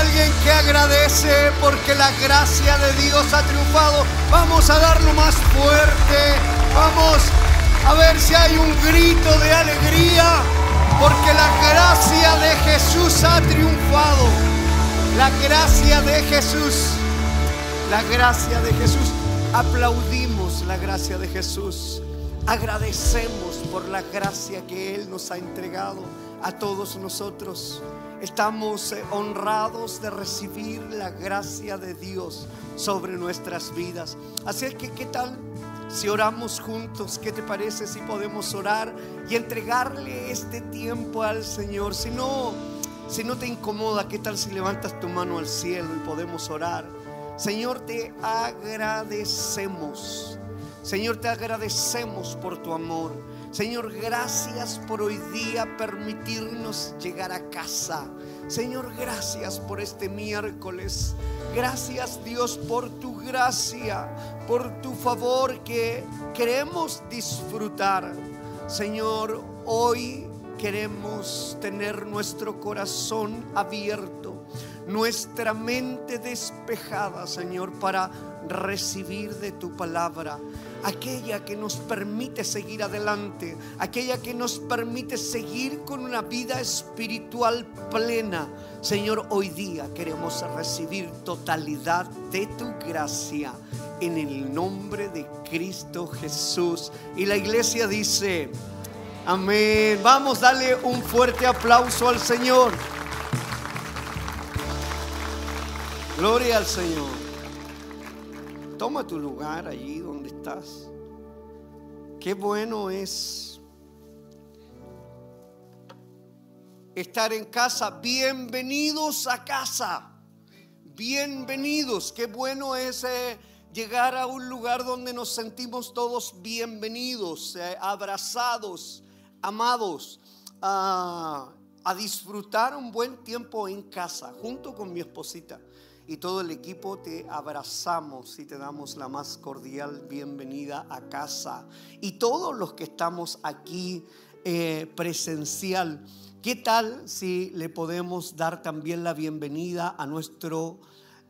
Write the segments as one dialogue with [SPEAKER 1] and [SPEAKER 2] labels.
[SPEAKER 1] alguien que agradece porque la gracia de Dios ha triunfado? Vamos a darlo más fuerte. Vamos a ver si hay un grito de alegría porque la gracia de Jesús ha triunfado. La gracia de Jesús. La gracia de Jesús. Aplaudimos la gracia de Jesús. Agradecemos por la gracia que Él nos ha entregado a todos nosotros. Estamos eh, honrados de recibir la gracia de Dios sobre nuestras vidas. Así es que, ¿qué tal si oramos juntos? ¿Qué te parece si podemos orar y entregarle este tiempo al Señor? Si no, si no te incomoda, ¿qué tal si levantas tu mano al cielo y podemos orar? Señor, te agradecemos. Señor, te agradecemos por tu amor. Señor, gracias por hoy día permitirnos llegar a casa. Señor, gracias por este miércoles. Gracias Dios por tu gracia, por tu favor que queremos disfrutar. Señor, hoy queremos tener nuestro corazón abierto, nuestra mente despejada, Señor, para recibir de tu palabra aquella que nos permite seguir adelante, aquella que nos permite seguir con una vida espiritual plena. Señor, hoy día queremos recibir totalidad de tu gracia en el nombre de Cristo Jesús. Y la iglesia dice, amén. Vamos, a darle un fuerte aplauso al Señor. Gloria al Señor. Toma tu lugar allí donde estás. Qué bueno es estar en casa. Bienvenidos a casa. Bienvenidos. Qué bueno es eh, llegar a un lugar donde nos sentimos todos bienvenidos, eh, abrazados, amados, a disfrutar un buen tiempo en casa junto con mi esposita y todo el equipo te abrazamos y te damos la más cordial bienvenida a casa. Y todos los que estamos aquí eh, presencial, ¿qué tal si le podemos dar también la bienvenida a nuestro...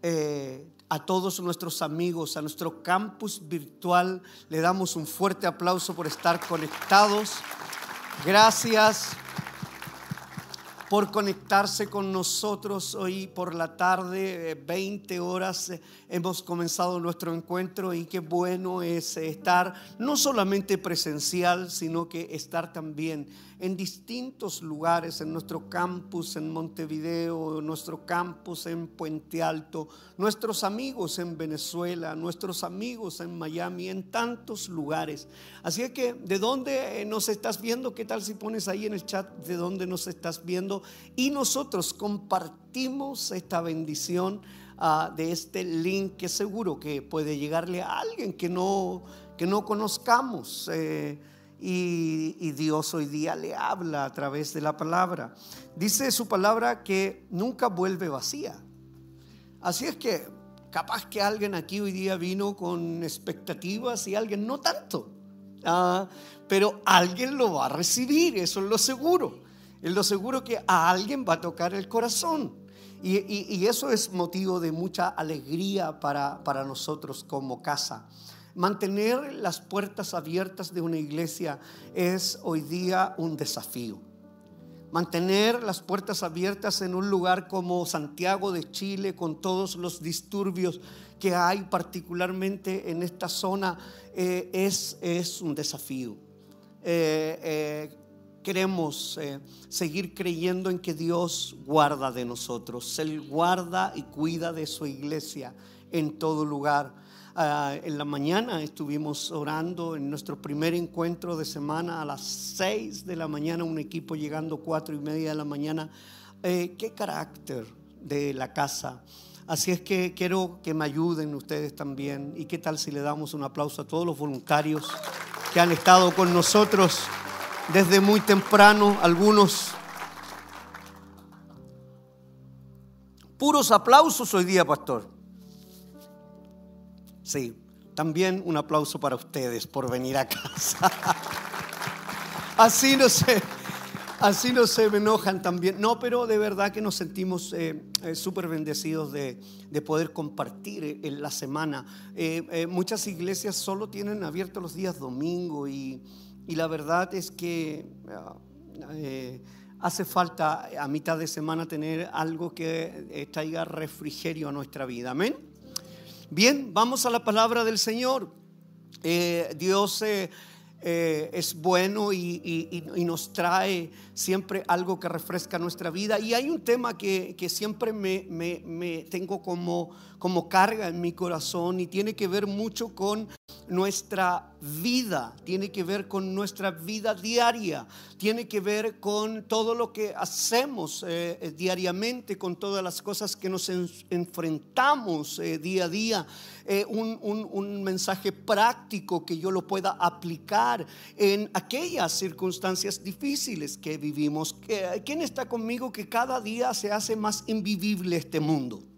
[SPEAKER 1] Eh, a todos nuestros amigos, a nuestro campus virtual. Le damos un fuerte aplauso por estar conectados. Gracias por conectarse con nosotros hoy por la tarde, 20 eh, horas eh, hemos comenzado nuestro encuentro y qué bueno es estar no solamente presencial, sino que estar también en distintos lugares, en nuestro campus en Montevideo, nuestro campus en Puente Alto, nuestros amigos en Venezuela, nuestros amigos en Miami, en tantos lugares. Así que, ¿de dónde eh, nos estás viendo? ¿Qué tal si pones ahí en el chat de dónde nos estás viendo? Y nosotros compartimos esta bendición ah, de este link que seguro que puede llegarle a alguien que no, que no conozcamos. Eh, y, Dios hoy día le habla a través de la palabra. Dice su palabra que nunca vuelve vacía. Así es que capaz que alguien aquí hoy día vino con expectativas y alguien no tanto. Ah, pero alguien lo va a recibir, eso es lo seguro. Es lo seguro que a alguien va a tocar el corazón. Y, eso es motivo de mucha alegría para, para nosotros como casa. Mantener las puertas abiertas de una iglesia es hoy día un desafío. Mantener las puertas abiertas en un lugar como Santiago de Chile, con todos los disturbios que hay particularmente en esta zona, eh, es, es, un desafío. Eh, eh, queremos seguir creyendo en que Dios guarda de nosotros. Él guarda y cuida de su iglesia en todo lugar. Ah, en la mañana estuvimos orando en nuestro primer encuentro de semana a las 6 de la mañana, un equipo llegando cuatro y media de la mañana. Eh, ¿Qué carácter de la casa? Así es que quiero que me ayuden ustedes también. ¿Y qué tal si le damos un aplauso a todos los voluntarios que han estado con nosotros desde muy temprano? Algunos puros aplausos hoy día, pastor. Sí, también un aplauso para ustedes por venir a casa. Así no sé. Así no se me enojan también. No, pero de verdad que nos sentimos eh, eh, súper bendecidos de, poder compartir en la semana. Eh, muchas iglesias solo tienen abiertos los días domingo y, la verdad es que ah, hace falta a mitad de semana tener algo que traiga refrigerio a nuestra vida. Amén. Bien, vamos a la palabra del Señor. Dios eh, es bueno y, nos trae siempre algo que refresca nuestra vida. Y hay un tema que, siempre me, tengo como carga en mi corazón y tiene que ver mucho con nuestra vida, tiene que ver con nuestra vida diaria, tiene que ver con todo lo que hacemos eh, eh, diariamente, con todas las cosas que nos enfrentamos eh, día a día. Un, un, mensaje práctico que yo lo pueda aplicar en aquellas circunstancias difíciles que vivimos. ¿Quién está conmigo que cada día se hace más invivible este mundo?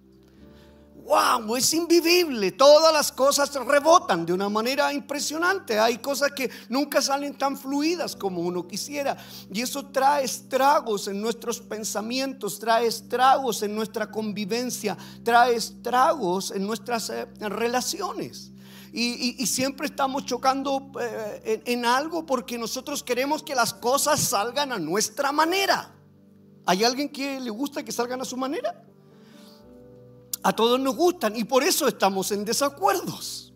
[SPEAKER 1] Wow, es invivible. Todas las cosas rebotan de una manera impresionante. Hay cosas que nunca salen tan fluidas como uno quisiera. Y eso trae estragos en nuestros pensamientos, trae estragos en nuestra convivencia, trae estragos en nuestras eh, relaciones. Y, siempre estamos chocando eh, en algo porque nosotros queremos que las cosas salgan a nuestra manera. ¿Hay alguien que le gusta que salgan a su manera? A todos nos gustan y por eso estamos en desacuerdos.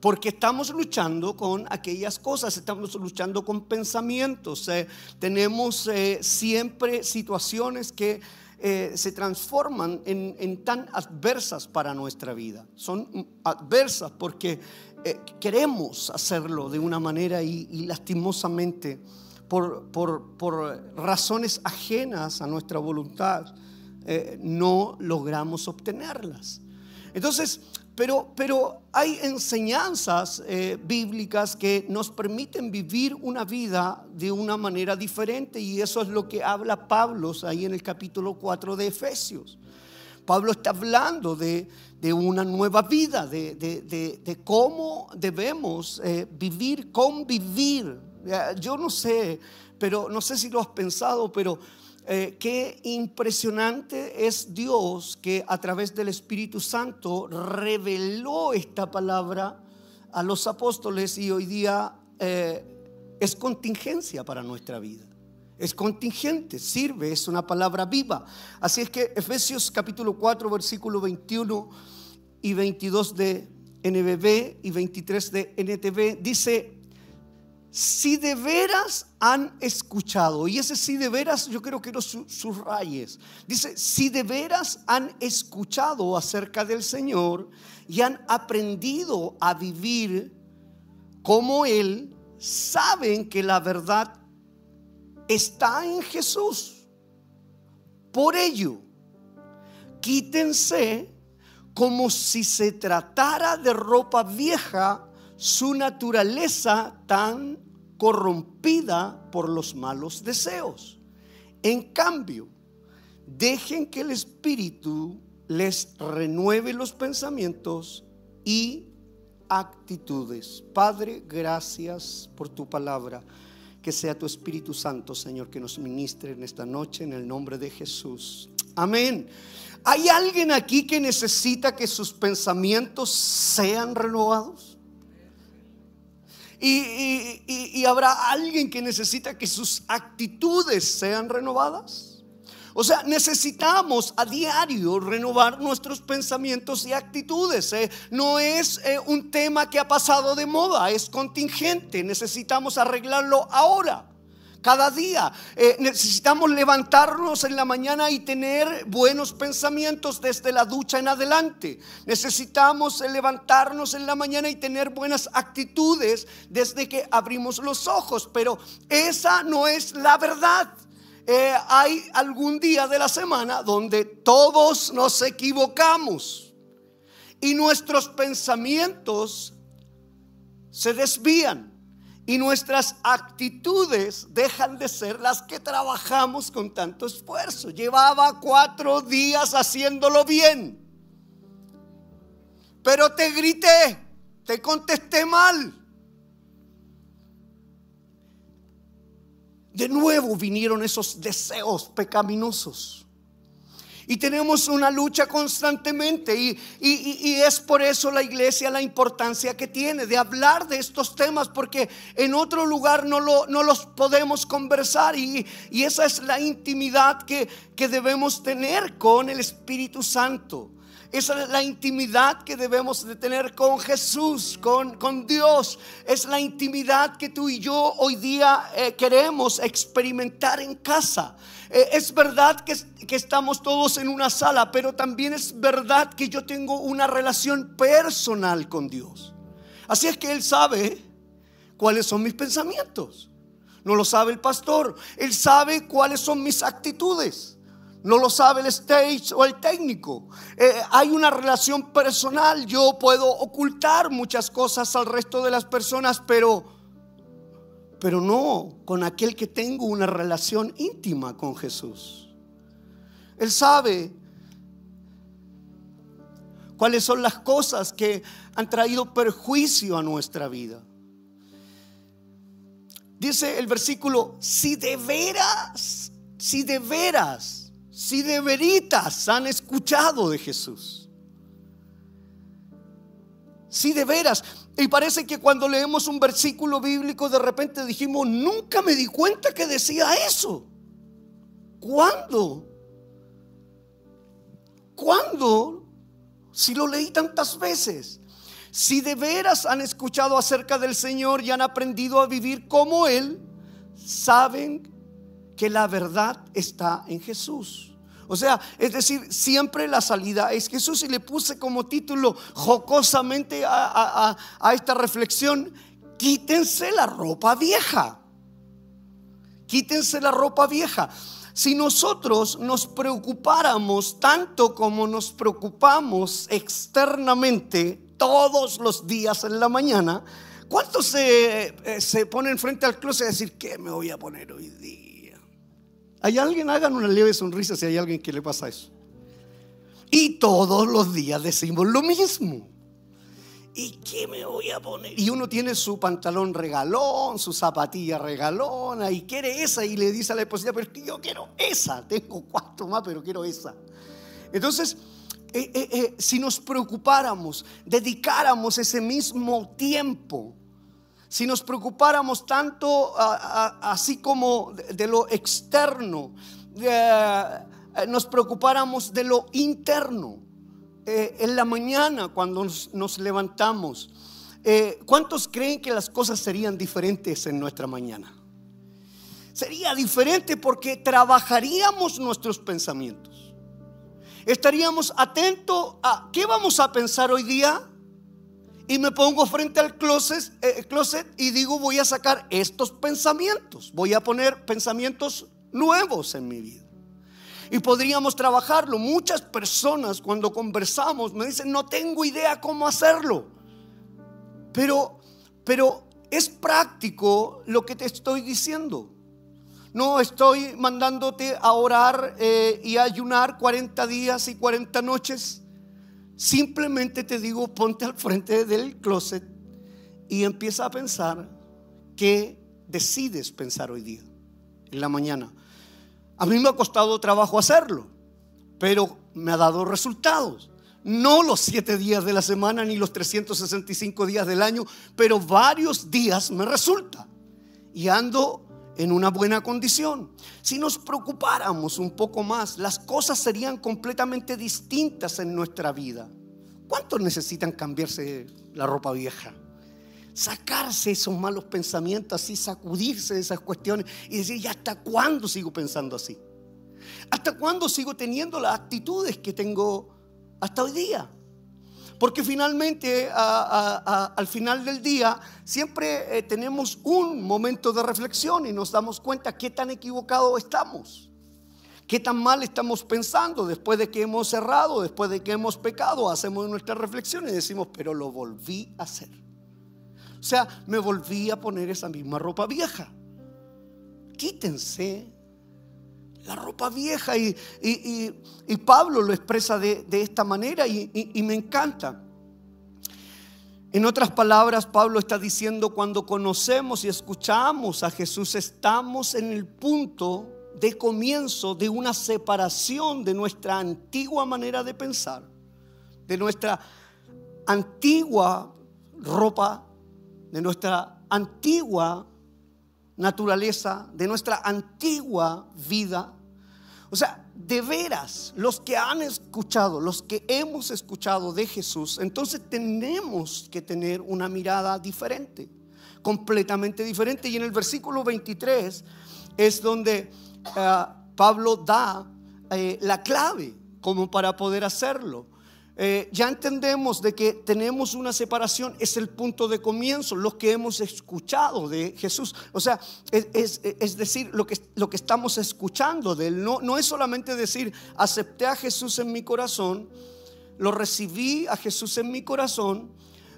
[SPEAKER 1] Porque estamos luchando con aquellas cosas, estamos luchando con pensamientos, eh, tenemos eh, siempre situaciones que eh, se transforman en, tan adversas para nuestra vida. Son adversas porque queremos hacerlo de una manera y, lastimosamente por, por razones ajenas a nuestra voluntad eh, no logramos obtenerlas. Entonces, pero, pero hay enseñanzas eh, bíblicas que nos permiten vivir una vida de una manera diferente y eso es lo que habla Pablo ahí en el capítulo 4 de Efesios. Pablo está hablando de, una nueva vida, de, cómo debemos eh, vivir, convivir. Yo no sé, pero no sé si lo has pensado, pero eh, qué impresionante es Dios que a través del Espíritu Santo reveló esta palabra a los apóstoles y hoy día eh, es contingencia para nuestra vida. Es contingente, sirve, es una palabra viva. Así es que Efesios capítulo 4, versículo 21 y 22 de NBB y 23 de NTV dice, si de veras han escuchado, y ese si de veras yo creo que los subrayes, dice, si de veras han escuchado acerca del Señor y han aprendido a vivir como Él, saben que la verdad está en Jesús. Por ello, quítense como si se tratara de ropa vieja su naturaleza tan corrompida por los malos deseos. En cambio, dejen que el Espíritu les renueve los pensamientos y actitudes. Padre, gracias por tu palabra. Que sea tu Espíritu Santo, Señor, que nos ministre en esta noche en el nombre de Jesús. Amén. ¿Hay alguien aquí que necesita que sus pensamientos sean renovados? Y, habrá alguien que necesita que sus actitudes sean renovadas. O sea, necesitamos a diario renovar nuestros pensamientos y actitudes. ¿eh? No es eh, un tema que ha pasado de moda, es contingente. Necesitamos arreglarlo ahora cada día. Eh, necesitamos levantarnos en la mañana y tener buenos pensamientos desde la ducha en adelante. Necesitamos levantarnos en la mañana y tener buenas actitudes desde que abrimos los ojos. Pero esa no es la verdad. Eh, hay algún día de la semana donde todos nos equivocamos y nuestros pensamientos se desvían y nuestras actitudes dejan de ser las que trabajamos con tanto esfuerzo. Llevaba cuatro días haciéndolo bien, pero te grité, te contesté mal. de nuevo vinieron esos deseos pecaminosos. Y tenemos una lucha constantemente y, es por eso la iglesia la importancia que tiene de hablar de estos temas porque en otro lugar no, lo, no los podemos conversar y, esa es la intimidad que, que debemos tener con el Espíritu Santo. Esa es la intimidad que debemos de tener con Jesús, con, con Dios. Es la intimidad que tú y yo hoy día eh, queremos experimentar en casa. Eh, es verdad que, estamos todos en una sala, pero también es verdad que yo tengo una relación personal con Dios. Así es que Él sabe cuáles son mis pensamientos. No lo sabe el pastor. Él sabe cuáles son mis actitudes. No lo sabe el stage o el técnico. Eh, hay una relación personal. Yo puedo ocultar muchas cosas al resto de las personas, pero, pero no con aquel que tengo una relación íntima con Jesús. Él sabe cuáles son las cosas que han traído perjuicio a nuestra vida. Dice el versículo, si de veras, si de veras si de veritas han escuchado de Jesús. Si de veras. Y parece que cuando leemos un versículo bíblico de repente dijimos, nunca me di cuenta que decía eso. ¿Cuándo? ¿Cuándo? Si lo leí tantas veces. Si de veras han escuchado acerca del Señor y han aprendido a vivir como Él, saben que la verdad está en Jesús. O sea, es decir, siempre la salida es Jesús y le puse como título jocosamente a, esta reflexión, quítense la ropa vieja. Quítense la ropa vieja. Si nosotros nos preocupáramos tanto como nos preocupamos externamente todos los días en la mañana, ¿cuántos se, eh, se ponen frente al closet a decir, ¿qué me voy a poner hoy día? ¿Hay alguien? Hagan una leve sonrisa si hay alguien que le pasa eso. Y todos los días decimos lo mismo. ¿Y qué me voy a poner? Y uno tiene su pantalón regalón, su zapatilla regalona y quiere esa y le dice a la esposa, pero yo quiero esa, tengo cuatro más, pero quiero esa. Entonces, eh, eh, eh, si nos preocupáramos, dedicáramos ese mismo tiempo si nos preocupáramos tanto así como de, lo externo, eh, nos preocupáramos de lo interno. Eh, en la mañana cuando nos, levantamos, eh, ¿cuántos creen que las cosas serían diferentes en nuestra mañana? Sería diferente porque trabajaríamos nuestros pensamientos. Estaríamos atentos a qué vamos a pensar hoy día y me pongo frente al closet, eh, closet y digo voy a sacar estos pensamientos, voy a poner pensamientos nuevos en mi vida. Y podríamos trabajarlo. Muchas personas cuando conversamos me dicen, no tengo idea cómo hacerlo. Pero, pero es práctico lo que te estoy diciendo. No estoy mandándote a orar eh, y ayunar 40 días y 40 noches. Simplemente te digo, ponte al frente del closet y empieza a pensar qué decides pensar hoy día, en la mañana. A mí me ha costado trabajo hacerlo, pero me ha dado resultados. No los siete días de la semana ni los 365 días del año, pero varios días me resulta. Y ando en una buena condición. Si nos preocupáramos un poco más, las cosas serían completamente distintas en nuestra vida. ¿Cuántos necesitan cambiarse la ropa vieja? Sacarse esos malos pensamientos así, sacudirse de esas cuestiones y decir, ¿y hasta cuándo sigo pensando así? ¿Hasta cuándo sigo teniendo las actitudes que tengo hasta hoy día? Porque finalmente, al final del día, siempre eh, tenemos un momento de reflexión y nos damos cuenta qué tan equivocados estamos. ¿Qué tan mal estamos pensando después de que hemos cerrado, después de que hemos pecado? Hacemos nuestra reflexión y decimos, pero lo volví a hacer. O sea, me volví a poner esa misma ropa vieja. Quítense la ropa vieja. Y, Pablo lo expresa de, esta manera y, me encanta. En otras palabras, Pablo está diciendo, cuando conocemos y escuchamos a Jesús, estamos en el punto de comienzo de una separación de nuestra antigua manera de pensar, de nuestra antigua ropa, de nuestra antigua naturaleza, de nuestra antigua vida. O sea, de veras, los que han escuchado, los que hemos escuchado de Jesús, entonces tenemos que tener una mirada diferente, completamente diferente. Y en el versículo 23 es donde eh, Pablo da eh, la clave como para poder hacerlo. Eh, ya entendemos de que tenemos una separación, es el punto de comienzo, lo que hemos escuchado de Jesús. O sea, es, decir, lo que, lo que estamos escuchando de Él. No, no es solamente decir, acepté a Jesús en mi corazón, lo recibí a Jesús en mi corazón,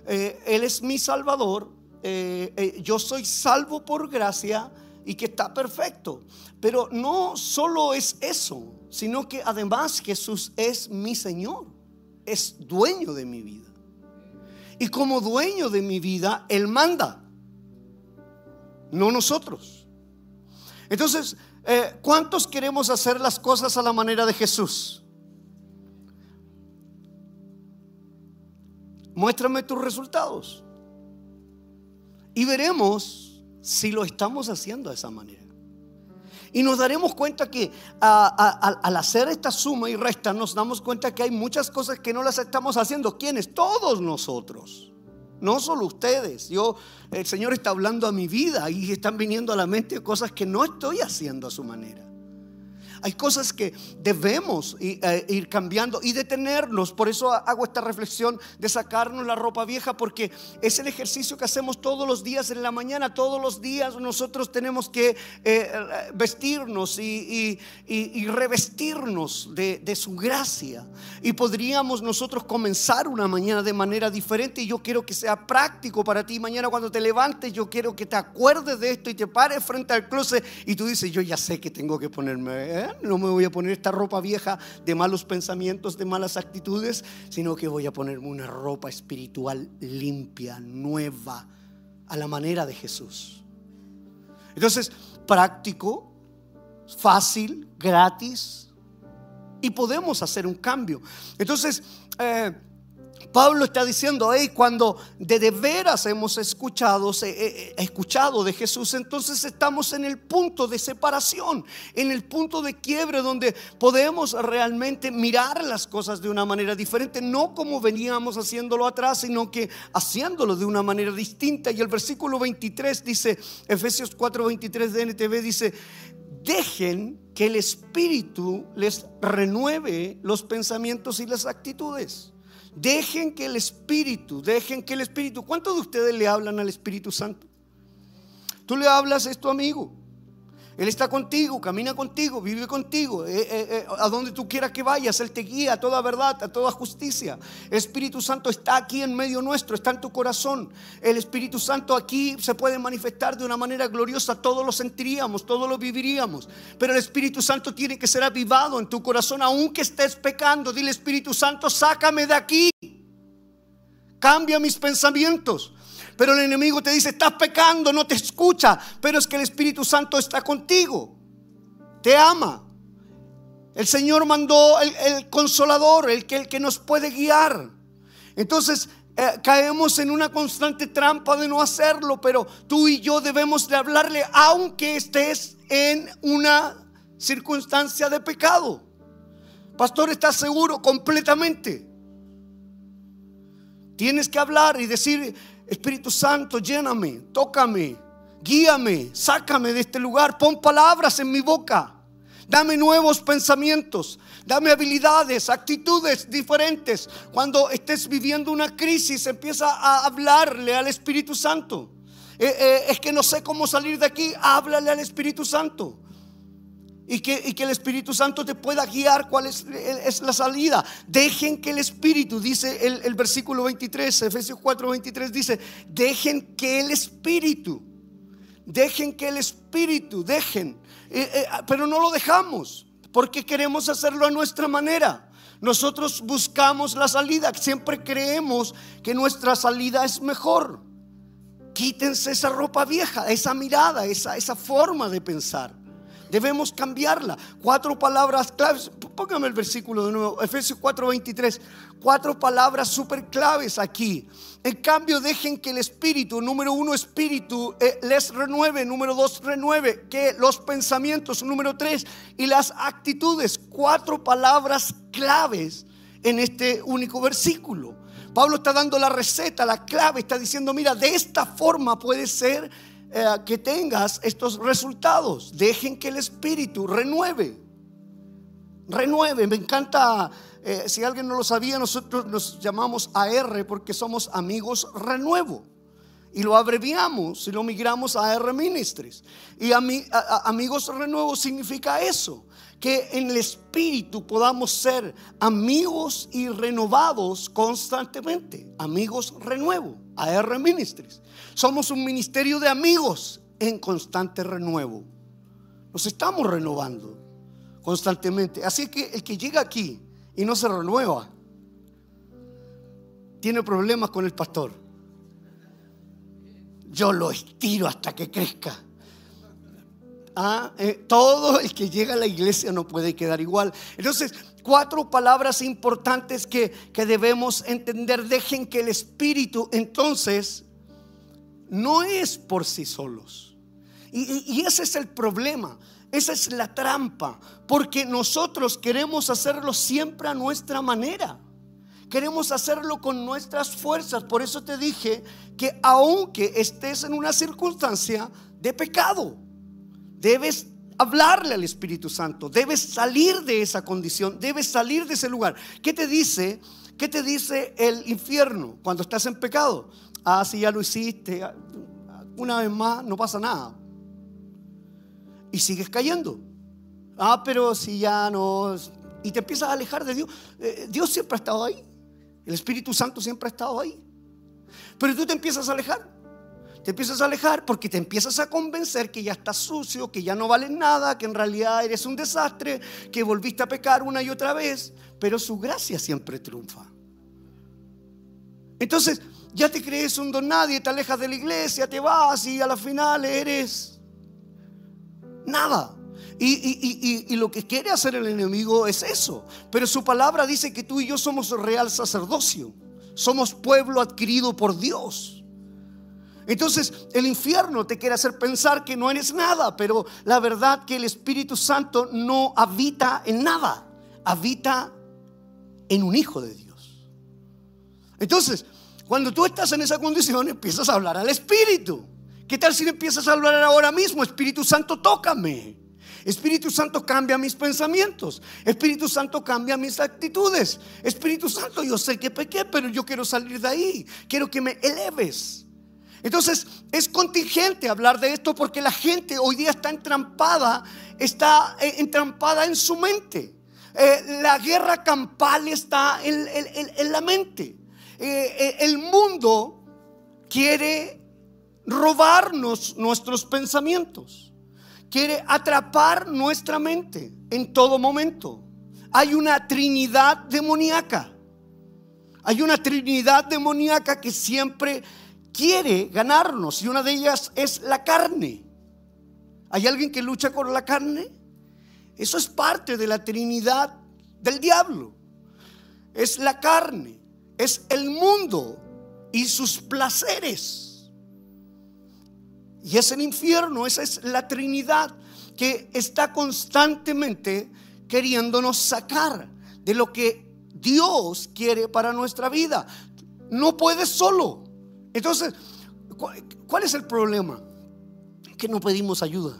[SPEAKER 1] eh, Él es mi Salvador, eh, yo soy salvo por gracia y que está perfecto. Pero no solo es eso, sino que además Jesús es mi Señor es dueño de mi vida. Y como dueño de mi vida, Él manda, no nosotros. Entonces, eh, ¿cuántos queremos hacer las cosas a la manera de Jesús? Muéstrame tus resultados. Y veremos si lo estamos haciendo de esa manera. Y nos daremos cuenta que al hacer esta suma y resta, nos damos cuenta que hay muchas cosas que no las estamos haciendo. ¿Quiénes? Todos nosotros. No solo ustedes. Yo, el Señor está hablando a mi vida y están viniendo a la mente cosas que no estoy haciendo a su manera. Hay cosas que debemos eh, ir cambiando y detenernos. Por eso hago esta reflexión de sacarnos la ropa vieja, porque es el ejercicio que hacemos todos los días en la mañana. Todos los días nosotros tenemos que eh, vestirnos y, revestirnos de, su gracia. Y podríamos nosotros comenzar una mañana de manera diferente. Y yo quiero que sea práctico para ti. Mañana cuando te levantes, yo quiero que te acuerdes de esto y te pares frente al closet y tú dices, yo ya sé que tengo que ponerme. ¿eh? No me voy a poner esta ropa vieja de malos pensamientos, de malas actitudes, sino que voy a ponerme una ropa espiritual limpia, nueva, a la manera de Jesús. Entonces, práctico, fácil, gratis, y podemos hacer un cambio. Entonces, eh, Pablo está diciendo, hey, cuando de, veras hemos escuchado, eh, eh, escuchado de Jesús, entonces estamos en el punto de separación, en el punto de quiebre donde podemos realmente mirar las cosas de una manera diferente, no como veníamos haciéndolo atrás, sino que haciéndolo de una manera distinta. Y el versículo 23 dice, Efesios 4, 23 de NTV dice, dejen que el Espíritu les renueve los pensamientos y las actitudes. Dejen que el Espíritu, dejen que el Espíritu, ¿cuántos de ustedes le hablan al Espíritu Santo? Tú le hablas, es tu amigo. Él está contigo, camina contigo, vive contigo. Eh, eh, eh, a donde tú quieras que vayas, Él te guía a toda verdad, a toda justicia. El Espíritu Santo está aquí en medio nuestro, está en tu corazón. El Espíritu Santo aquí se puede manifestar de una manera gloriosa. Todos lo sentiríamos, todos lo viviríamos. Pero el Espíritu Santo tiene que ser avivado en tu corazón, aunque estés pecando. Dile, Espíritu Santo, sácame de aquí. Cambia mis pensamientos. Pero el enemigo te dice, estás pecando, no te escucha. Pero es que el Espíritu Santo está contigo. Te ama. El Señor mandó el, consolador, el que, el que nos puede guiar. Entonces eh, caemos en una constante trampa de no hacerlo, pero tú y yo debemos de hablarle aunque estés en una circunstancia de pecado. Pastor, ¿estás seguro? Completamente. Tienes que hablar y decir, Espíritu Santo, lléname, tócame, guíame, sácame de este lugar, pon palabras en mi boca. Dame nuevos pensamientos, dame habilidades, actitudes diferentes. Cuando estés viviendo una crisis, empieza a hablarle al Espíritu Santo. Eh, eh, es que no sé cómo salir de aquí, háblale al Espíritu Santo y que, el Espíritu Santo te pueda guiar cuál es, es la salida. Dejen que el Espíritu, dice el, versículo 23, Efesios 4, 23, dice, dejen que el Espíritu, dejen que el Espíritu, dejen, eh, eh, pero no lo dejamos porque queremos hacerlo a nuestra manera. nosotros buscamos la salida, siempre creemos que nuestra salida es mejor. Quítense esa ropa vieja, esa mirada, esa, esa forma de pensar. Debemos cambiarla. Cuatro palabras claves. Póngame el versículo de nuevo. Efesios 4:23. Cuatro palabras súper claves aquí. En cambio, dejen que el espíritu, número uno, espíritu, eh, les renueve. Número dos, renueve. Que los pensamientos, número tres, y las actitudes. Cuatro palabras claves en este único versículo. Pablo está dando la receta, la clave, está diciendo, mira, de esta forma puede ser eh, que tengas estos resultados. Dejen que el Espíritu renueve. Renueve. Me encanta, eh, si alguien no lo sabía, nosotros nos llamamos AR porque somos amigos renuevo. Y lo abreviamos y lo migramos a AR Ministries. Y amigos renuevo significa eso que en el espíritu podamos ser amigos y renovados constantemente. Amigos renuevo, AR Ministries. Somos un ministerio de amigos en constante renuevo. Nos estamos renovando constantemente. Así que el que llega aquí y no se renueva, tiene problemas con el pastor. Yo lo estiro hasta que crezca. Ah, eh, todo el que llega a la iglesia no puede quedar igual. Entonces, cuatro palabras importantes que, debemos entender. Dejen que el Espíritu entonces no es por sí solos. Y, y ese es el problema. Esa es la trampa, porque nosotros queremos hacerlo siempre a nuestra manera. Queremos hacerlo con nuestras fuerzas. Por eso te dije que aunque estés en una circunstancia de pecado, Debes hablarle al Espíritu Santo, debes salir de esa condición, debes salir de ese lugar. ¿Qué te dice? ¿Qué te dice el infierno cuando estás en pecado? Ah, si ya lo hiciste, ah, una vez más no pasa nada. Y sigues cayendo. Ah, pero si ya no... Y te empiezas a alejar de Dios. Eh, Dios siempre ha estado ahí. El Espíritu Santo siempre ha estado ahí. Pero tú te empiezas a alejar te empiezas a alejar porque te empiezas a convencer que ya estás sucio, que ya no vales nada, que en realidad eres un desastre, que volviste a pecar una y otra vez, pero su gracia siempre triunfa. Entonces, ya te crees un don nadie, te alejas de la iglesia, te vas y a la final eres nada. Y, y, lo que quiere hacer el enemigo es eso. Pero su palabra dice que tú y yo somos real sacerdocio. Somos pueblo adquirido por Dios. Entonces el infierno te quiere hacer pensar que no eres nada, pero la verdad que el Espíritu Santo no habita en nada, habita en un hijo de Dios. Entonces, cuando tú estás en esa condición, empiezas a hablar al Espíritu. ¿Qué tal si empiezas a hablar ahora mismo? Espíritu Santo, tócame. Espíritu Santo cambia mis pensamientos. Espíritu Santo cambia mis actitudes. Espíritu Santo, yo sé que pequé, pero yo quiero salir de ahí. Quiero que me eleves. Entonces es contingente hablar de esto porque la gente hoy día está entrampada, está eh, entrampada en su mente. Eh, la guerra campal está en, la mente. Eh, el mundo quiere robarnos nuestros pensamientos, quiere atrapar nuestra mente en todo momento. Hay una trinidad demoníaca. Hay una trinidad demoníaca que siempre quiere ganarnos y una de ellas es la carne. ¿Hay alguien que lucha con la carne? Eso es parte de la Trinidad del diablo. Es la carne, es el mundo y sus placeres. Y es el infierno, esa es la Trinidad que está constantemente queriéndonos sacar de lo que Dios quiere para nuestra vida. No puedes solo. Entonces, ¿cuál es el problema? Que no pedimos ayuda.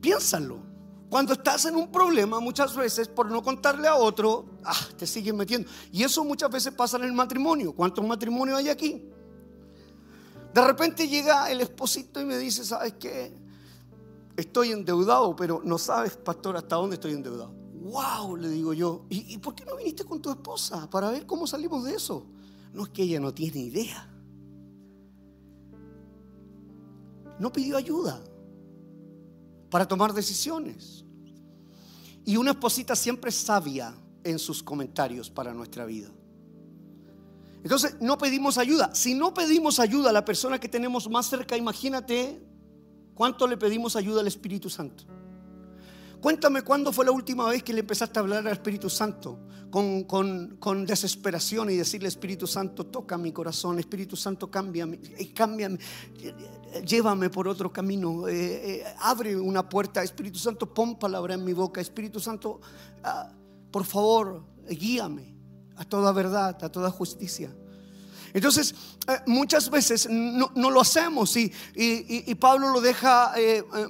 [SPEAKER 1] Piénsalo. Cuando estás en un problema, muchas veces por no contarle a otro, ah, te siguen metiendo. Y eso muchas veces pasa en el matrimonio. ¿Cuántos matrimonios hay aquí? De repente llega el esposito y me dice, ¿sabes qué? Estoy endeudado, pero no sabes, pastor, hasta dónde estoy endeudado. ¡Wow! Le digo yo. ¿Y, ¿Y por qué no viniste con tu esposa para ver cómo salimos de eso? No es que ella no tiene idea. No pidió ayuda para tomar decisiones. Y una esposita siempre sabia en sus comentarios para nuestra vida. Entonces, no pedimos ayuda. Si no pedimos ayuda a la persona que tenemos más cerca, imagínate cuánto le pedimos ayuda al Espíritu Santo. Cuéntame cuándo fue la última vez que le empezaste a hablar al Espíritu Santo con, con, desesperación y decirle, Espíritu Santo, toca mi corazón, Espíritu Santo, cámbiame, eh, cámbiame, llévame por otro camino, eh, eh, abre una puerta, Espíritu Santo, pon palabra en mi boca, Espíritu Santo, ah, por favor, guíame a toda verdad, a toda justicia. Entonces, muchas veces no, lo hacemos y, y, Pablo lo deja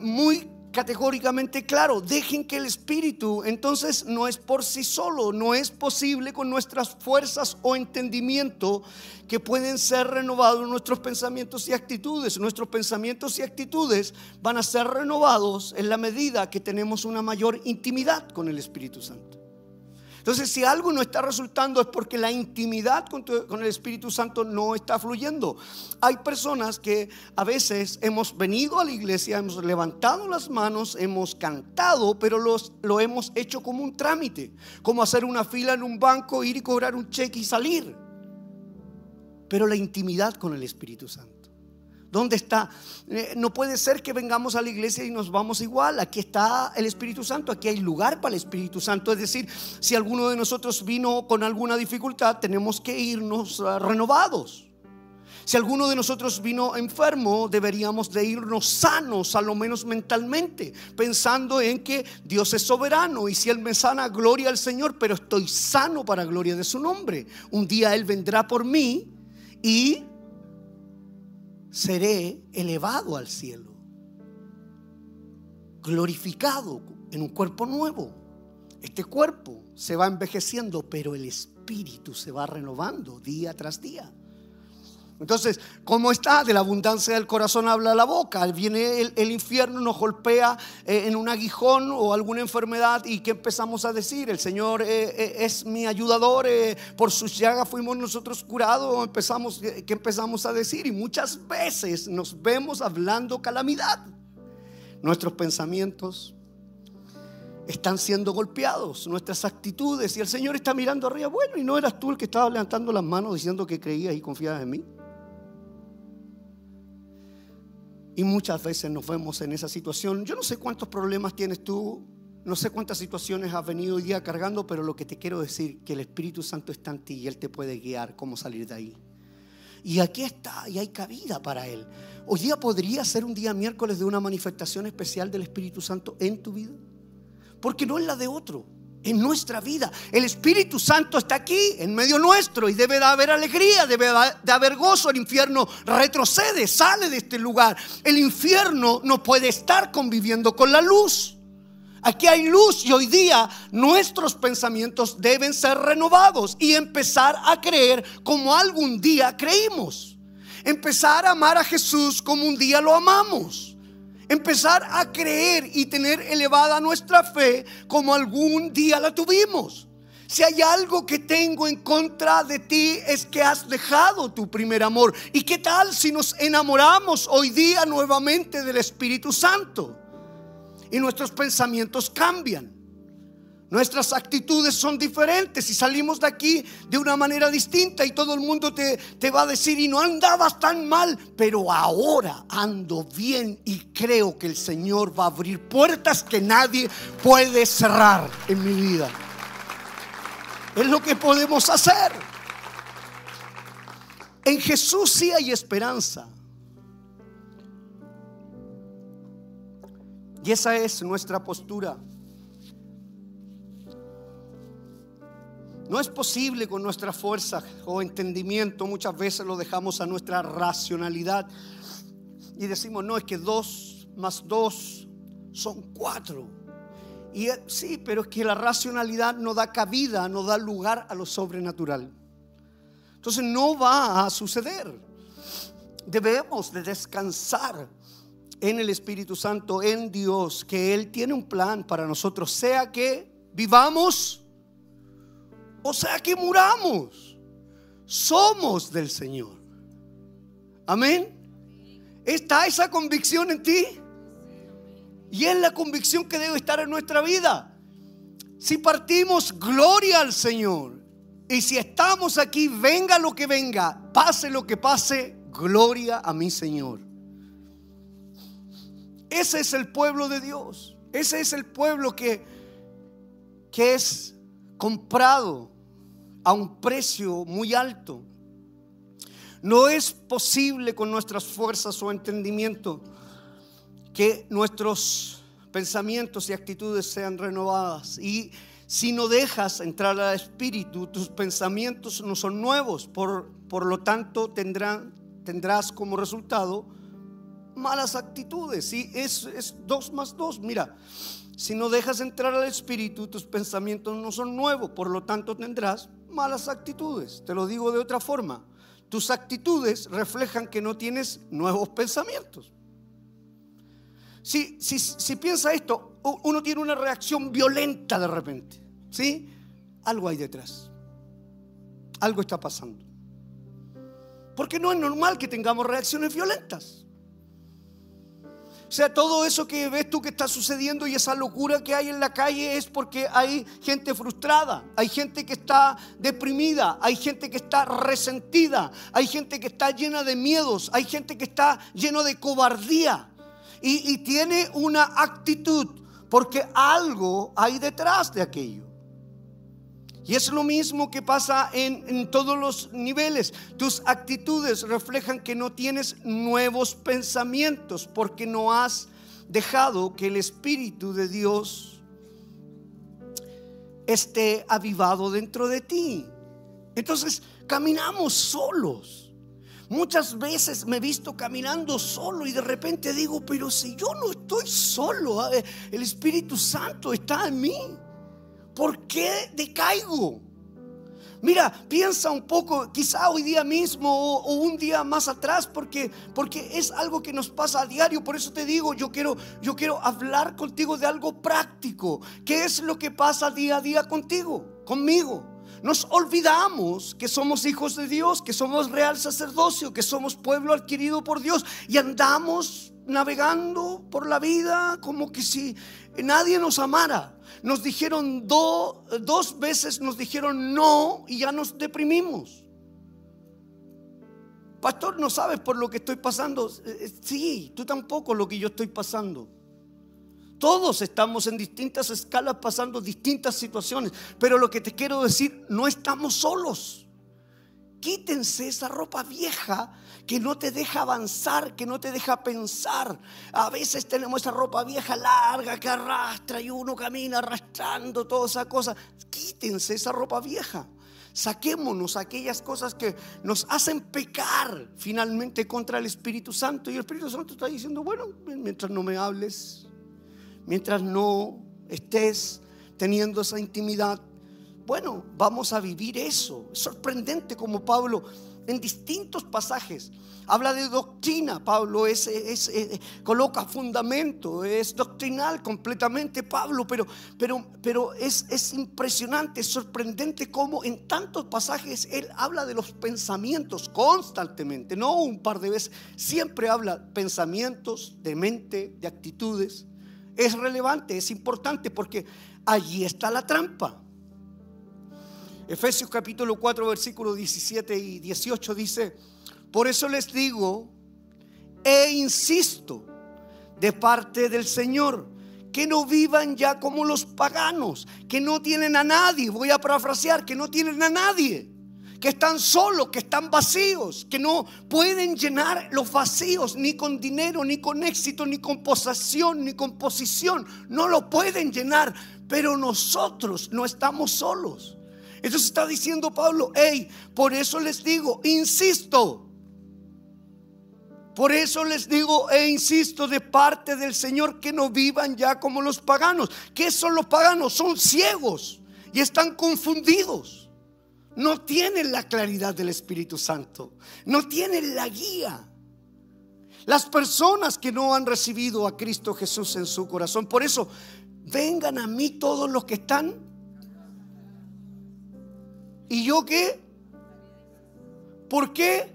[SPEAKER 1] muy categóricamente claro, dejen que el Espíritu entonces no es por sí solo, no es posible con nuestras fuerzas o entendimiento que pueden ser renovados nuestros pensamientos y actitudes. Nuestros pensamientos y actitudes van a ser renovados en la medida que tenemos una mayor intimidad con el Espíritu Santo. Entonces, si algo no está resultando es porque la intimidad con, el Espíritu Santo no está fluyendo. Hay personas que a veces hemos venido a la iglesia, hemos levantado las manos, hemos cantado, pero lo hemos hecho como un trámite, como hacer una fila en un banco, ir y cobrar un cheque y salir. Pero la intimidad con el Espíritu Santo. ¿Dónde está? Eh, no puede ser que vengamos a la iglesia y nos vamos igual. Aquí está el Espíritu Santo, aquí hay lugar para el Espíritu Santo. Es decir, si alguno de nosotros vino con alguna dificultad, tenemos que irnos ah, renovados. Si alguno de nosotros vino enfermo, deberíamos de irnos sanos, a lo menos mentalmente, pensando en que Dios es soberano y si Él me sana, gloria al Señor, pero estoy sano para gloria de su nombre. Un día Él vendrá por mí y seré elevado al cielo, glorificado en un cuerpo nuevo. Este cuerpo se va envejeciendo, pero el espíritu se va renovando día tras día. Entonces, ¿cómo está? De la abundancia del corazón habla la boca. Viene el, infierno, nos golpea eh, en un aguijón o alguna enfermedad y ¿qué empezamos a decir? El Señor eh, eh, es mi ayudador, por sus llagas fuimos nosotros curados. Empezamos, ¿Qué empezamos a decir? Y muchas veces nos vemos hablando calamidad. Nuestros pensamientos están siendo golpeados, nuestras actitudes. Y el Señor está mirando arriba. Bueno, ¿y no eras tú el que estaba levantando las manos diciendo que creías y confiabas en mí? Y muchas veces nos vemos en esa situación. Yo no sé cuántos problemas tienes tú, no sé cuántas situaciones has venido hoy día cargando, pero lo que te quiero decir, que el Espíritu Santo está en ti y Él te puede guiar cómo salir de ahí. Y aquí está, y hay cabida para Él. Hoy día podría ser un día miércoles de una manifestación especial del Espíritu Santo en tu vida, porque no es la de otro en nuestra vida. El Espíritu Santo está aquí, en medio nuestro, y debe de haber alegría, debe de haber gozo. El infierno retrocede, sale de este lugar. El infierno no puede estar conviviendo con la luz. Aquí hay luz y hoy día nuestros pensamientos deben ser renovados y empezar a creer como algún día creímos. Empezar a amar a Jesús como un día lo amamos empezar a creer y tener elevada nuestra fe como algún día la tuvimos. Si hay algo que tengo en contra de ti es que has dejado tu primer amor. ¿Y qué tal si nos enamoramos hoy día nuevamente del Espíritu Santo? Y nuestros pensamientos cambian. Nuestras actitudes son diferentes y salimos de aquí de una manera distinta y todo el mundo te, te, va a decir y no andabas tan mal, pero ahora ando bien y creo que el Señor va a abrir puertas que nadie puede cerrar en mi vida. Es lo que podemos hacer. En Jesús sí hay esperanza. Y esa es nuestra postura. No es posible con nuestra fuerza o entendimiento, muchas veces lo dejamos a nuestra racionalidad y decimos, no, es que dos más dos son cuatro. Y sí, pero es que la racionalidad no da cabida, no da lugar a lo sobrenatural. Entonces no va a suceder. Debemos de descansar en el Espíritu Santo, en Dios, que Él tiene un plan para nosotros, sea que vivamos o sea que muramos. Somos del Señor. Amén. ¿Está esa convicción en ti? Y es la convicción que debe estar en nuestra vida. Si partimos, gloria al Señor. Y si estamos aquí, venga lo que venga, pase lo que pase, gloria a mi Señor. Ese es el pueblo de Dios. Ese es el pueblo que, que es comprado a un precio muy alto. No es posible con nuestras fuerzas o entendimiento que nuestros pensamientos y actitudes sean renovadas. Y si no dejas entrar al Espíritu, tus pensamientos no son nuevos. Por, por lo tanto, tendrán, tendrás como resultado malas actitudes. Y es, es dos más dos. Mira, si no dejas entrar al Espíritu, tus pensamientos no son nuevos. Por lo tanto, tendrás malas actitudes. Te lo digo de otra forma. Tus actitudes reflejan que no tienes nuevos pensamientos. Si, si, si piensa esto, uno tiene una reacción violenta de repente. ¿Sí? Algo hay detrás. Algo está pasando. Porque no es normal que tengamos reacciones violentas. O sea, todo eso que ves tú que está sucediendo y esa locura que hay en la calle es porque hay gente frustrada, hay gente que está deprimida, hay gente que está resentida, hay gente que está llena de miedos, hay gente que está lleno de cobardía y, y tiene una actitud porque algo hay detrás de aquello. Y es lo mismo que pasa en, todos los niveles. Tus actitudes reflejan que no tienes nuevos pensamientos porque no has dejado que el Espíritu de Dios esté avivado dentro de ti. Entonces, caminamos solos. Muchas veces me he visto caminando solo y de repente digo, pero si yo no estoy solo, el Espíritu Santo está en mí. ¿Por qué decaigo? Mira, piensa un poco, quizá hoy día mismo o, un día más atrás, porque, porque es algo que nos pasa a diario. Por eso te digo, yo quiero, yo quiero hablar contigo de algo práctico. ¿Qué es lo que pasa día a día contigo, conmigo? Nos olvidamos que somos hijos de Dios, que somos real sacerdocio, que somos pueblo adquirido por Dios y andamos navegando por la vida como que si nadie nos amara. Nos dijeron dos veces, nos dijeron no y ya nos deprimimos. Pastor, no sabes por lo que estoy pasando. Eh, eh, sí, tú tampoco lo que yo estoy pasando. Todos estamos en distintas escalas pasando distintas situaciones. Pero lo que te quiero decir, no estamos solos. Quítense esa ropa vieja que no te deja avanzar, que no te deja pensar. A veces tenemos esa ropa vieja larga que arrastra y uno camina arrastrando toda esa cosa. Quítense esa ropa vieja. Saquémonos aquellas cosas que nos hacen pecar finalmente contra el Espíritu Santo. Y el Espíritu Santo está diciendo, bueno, mientras no me hables, mientras no estés teniendo esa intimidad, bueno, vamos a vivir eso. Es sorprendente como Pablo en distintos pasajes. Habla de doctrina, Pablo es, eh, coloca fundamento, es doctrinal completamente Pablo, pero, pero, pero es, es impresionante, es sorprendente cómo en tantos pasajes él habla de los pensamientos constantemente, no un par de veces, siempre habla pensamientos, de mente, de actitudes. Es relevante, es importante porque allí está la trampa. Efesios capítulo 4, versículos 17 y 18 dice, por eso les digo e insisto de parte del Señor, que no vivan ya como los paganos, que no tienen a nadie, voy a parafrasear, que no tienen a nadie, que están solos, que están vacíos, que no pueden llenar los vacíos ni con dinero, ni con éxito, ni con posesión, ni con posición, no lo pueden llenar, pero nosotros no estamos solos. Entonces está diciendo Pablo, hey, por eso les digo, insisto, por eso les digo e insisto de parte del Señor que no vivan ya como los paganos. ¿Qué son los paganos? Son ciegos y están confundidos. No tienen la claridad del Espíritu Santo. No tienen la guía. Las personas que no han recibido a Cristo Jesús en su corazón. Por eso, vengan a mí todos los que están ¿Y yo qué? ¿Por qué?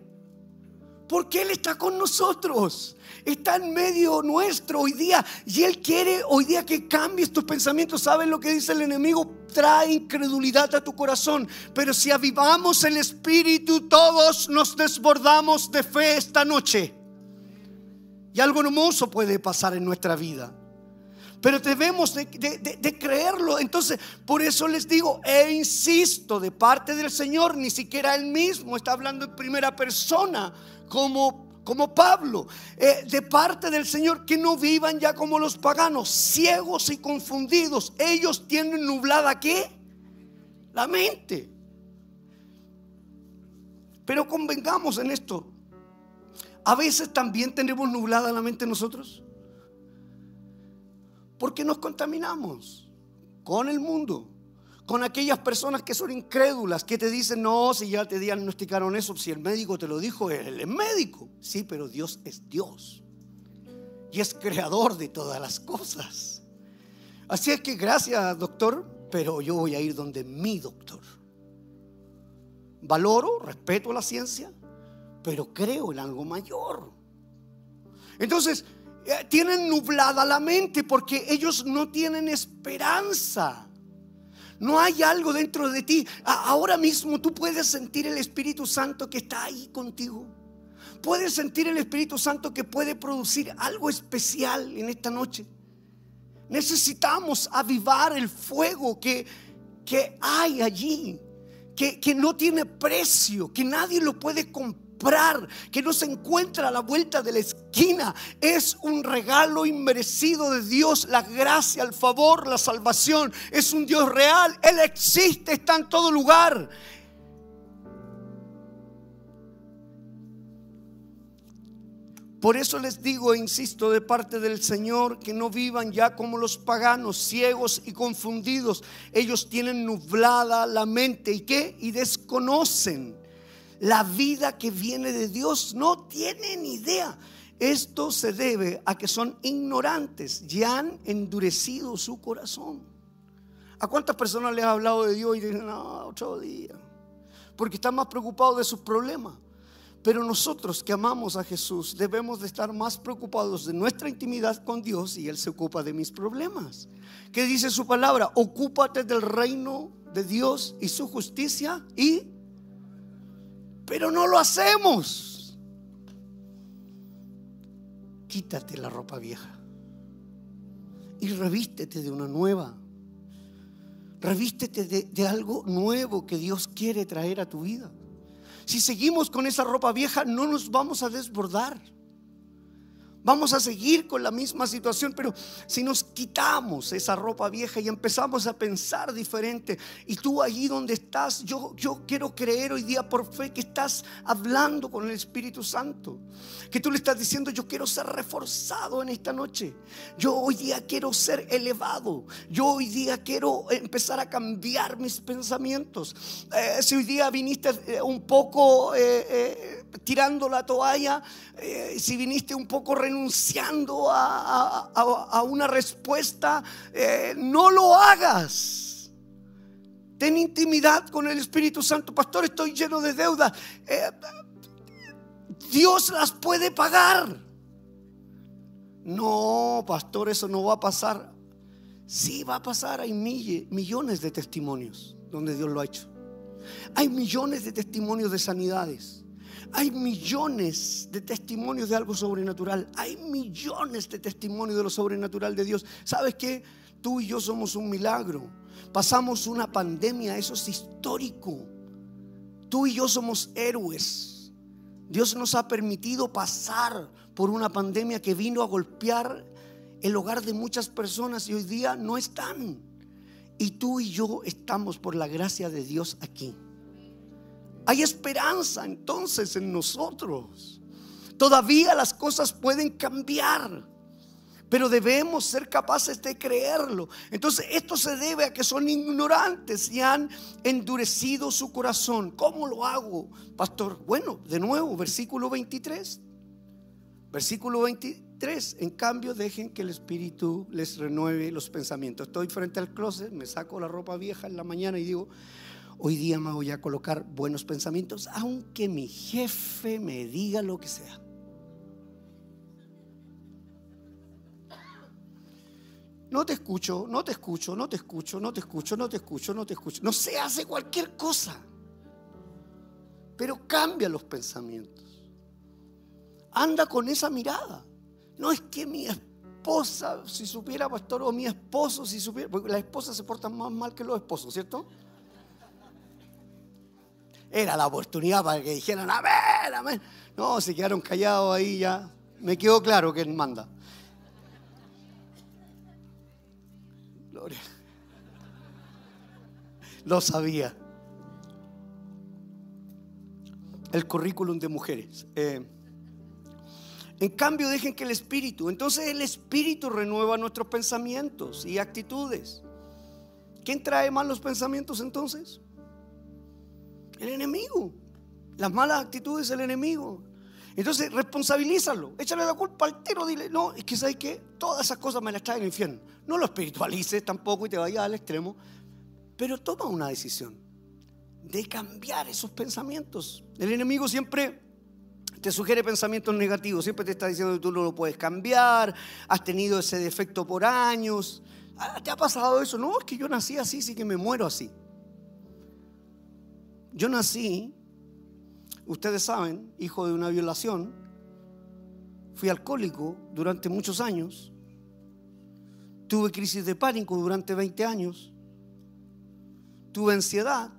[SPEAKER 1] Porque Él está con nosotros. Está en medio nuestro hoy día. Y Él quiere hoy día que cambies tus pensamientos. ¿Saben lo que dice el enemigo? Trae incredulidad a tu corazón. Pero si avivamos el Espíritu, todos nos desbordamos de fe esta noche. Y algo hermoso puede pasar en nuestra vida. Pero debemos de, creerlo. Entonces, por eso les digo, e insisto, de parte del Señor, ni siquiera Él mismo está hablando en primera persona como como Pablo, eh, de parte del Señor, que no vivan ya como los paganos, ciegos y confundidos. Ellos tienen nublada qué? La mente. Pero convengamos en esto. A veces también tenemos nublada la mente nosotros. Porque nos contaminamos con el mundo con aquellas personas que son incrédulas, que te dicen, no, si ya te diagnosticaron eso, si el médico te lo dijo, él es médico. Sí, pero Dios es Dios. Y es creador de todas las cosas. Así es que gracias, doctor, pero yo voy a ir donde mi doctor. Valoro, respeto la ciencia, pero creo en algo mayor. Entonces, tienen nublada la mente porque ellos no tienen esperanza. No hay algo dentro de ti. Ahora mismo tú puedes sentir el Espíritu Santo que está ahí contigo. Puedes sentir el Espíritu Santo que puede producir algo especial en esta noche. Necesitamos avivar el fuego que, que hay allí, que, que no tiene precio, que nadie lo puede comprar que no se encuentra a la vuelta de la esquina. Es un regalo inmerecido de Dios, la gracia, el favor, la salvación. Es un Dios real. Él existe, está en todo lugar. Por eso les digo e insisto de parte del Señor que no vivan ya como los paganos, ciegos y confundidos. Ellos tienen nublada la mente y qué? Y desconocen la vida que viene de Dios. No tienen idea. Esto se debe a que son ignorantes y han endurecido su corazón. ¿A cuántas personas les ha hablado de Dios y dicen, no, otro día? Porque están más preocupados de sus problemas. Pero nosotros que amamos a Jesús debemos de estar más preocupados de nuestra intimidad con Dios y Él se ocupa de mis problemas. ¿Qué dice su palabra? Ocúpate del reino de Dios y su justicia y pero no lo hacemos. Quítate la ropa vieja y revístete de una nueva. Revístete de, algo nuevo que Dios quiere traer a tu vida. Si seguimos con esa ropa vieja, no nos vamos a desbordar. Vamos a seguir con la misma situación, pero si nos quitamos esa ropa vieja y empezamos a pensar diferente, y tú allí donde estás, yo, yo quiero creer hoy día por fe que estás hablando con el Espíritu Santo, que tú le estás diciendo, yo quiero ser reforzado en esta noche, yo hoy día quiero ser elevado, yo hoy día quiero empezar a cambiar mis pensamientos. Eh, si hoy día viniste eh, un poco eh, tirando la toalla, si viniste un poco renunciando a, una respuesta, eh, no lo hagas. Ten intimidad con el Espíritu Santo. Pastor, estoy lleno de deudas. Eh, Dios las puede pagar. No, pastor, eso no va a pasar. Sí va a pasar. Hay millones de testimonios donde Dios lo ha hecho. Hay millones de testimonios de sanidades. Hay millones de testimonios de algo sobrenatural. Hay millones de testimonios de lo sobrenatural de Dios. ¿Sabes qué? Tú y yo somos un milagro. Pasamos una pandemia, eso es histórico. Tú y yo somos héroes. Dios nos ha permitido pasar por una pandemia que vino a golpear el hogar de muchas personas y hoy día no están. Y tú y yo estamos por la gracia de Dios aquí. Hay esperanza entonces en nosotros. Todavía las cosas pueden cambiar. Pero debemos ser capaces de creerlo. Entonces esto se debe a que son ignorantes y han endurecido su corazón. ¿Cómo lo hago, pastor? Bueno, de nuevo, versículo 23. Versículo 23. En cambio, dejen que el Espíritu les renueve los pensamientos. Estoy frente al closet, me saco la ropa vieja en la mañana y digo, Hoy día me voy a colocar buenos pensamientos, aunque mi jefe me diga lo que sea. No te escucho, no te escucho, no te escucho, no te escucho, no te escucho, no te escucho. No se hace cualquier cosa. Pero cambia los pensamientos. Anda con esa mirada. No es que mi esposa, si supiera, pastor, o mi esposo, si supiera, porque las esposas se portan más mal que los esposos, ¿cierto? Era la oportunidad para que dijeran, amén, amén. No, se quedaron callados ahí ya. Me quedó claro que él manda. Gloria. Lo sabía. El currículum de mujeres. Eh, en cambio, dejen que el Espíritu, entonces el Espíritu renueva nuestros pensamientos y actitudes. ¿Quién trae malos pensamientos entonces? El enemigo. Las malas actitudes del enemigo. Entonces, responsabilízalo. Échale la culpa al tiro. Dile, no, es que sabes que todas esas cosas me las traen el infierno. No lo espiritualices tampoco y te vayas al extremo. Pero toma una decisión de cambiar esos pensamientos. El enemigo siempre te sugiere pensamientos negativos. Siempre te está diciendo que tú no lo puedes cambiar. Has tenido ese defecto por años. Ah, ¿Te ha pasado eso? No, es que yo nací así, sí que me muero así. Yo nací, ustedes saben, hijo de una violación, fui alcohólico durante muchos años, tuve crisis de pánico durante 20 años, tuve ansiedad,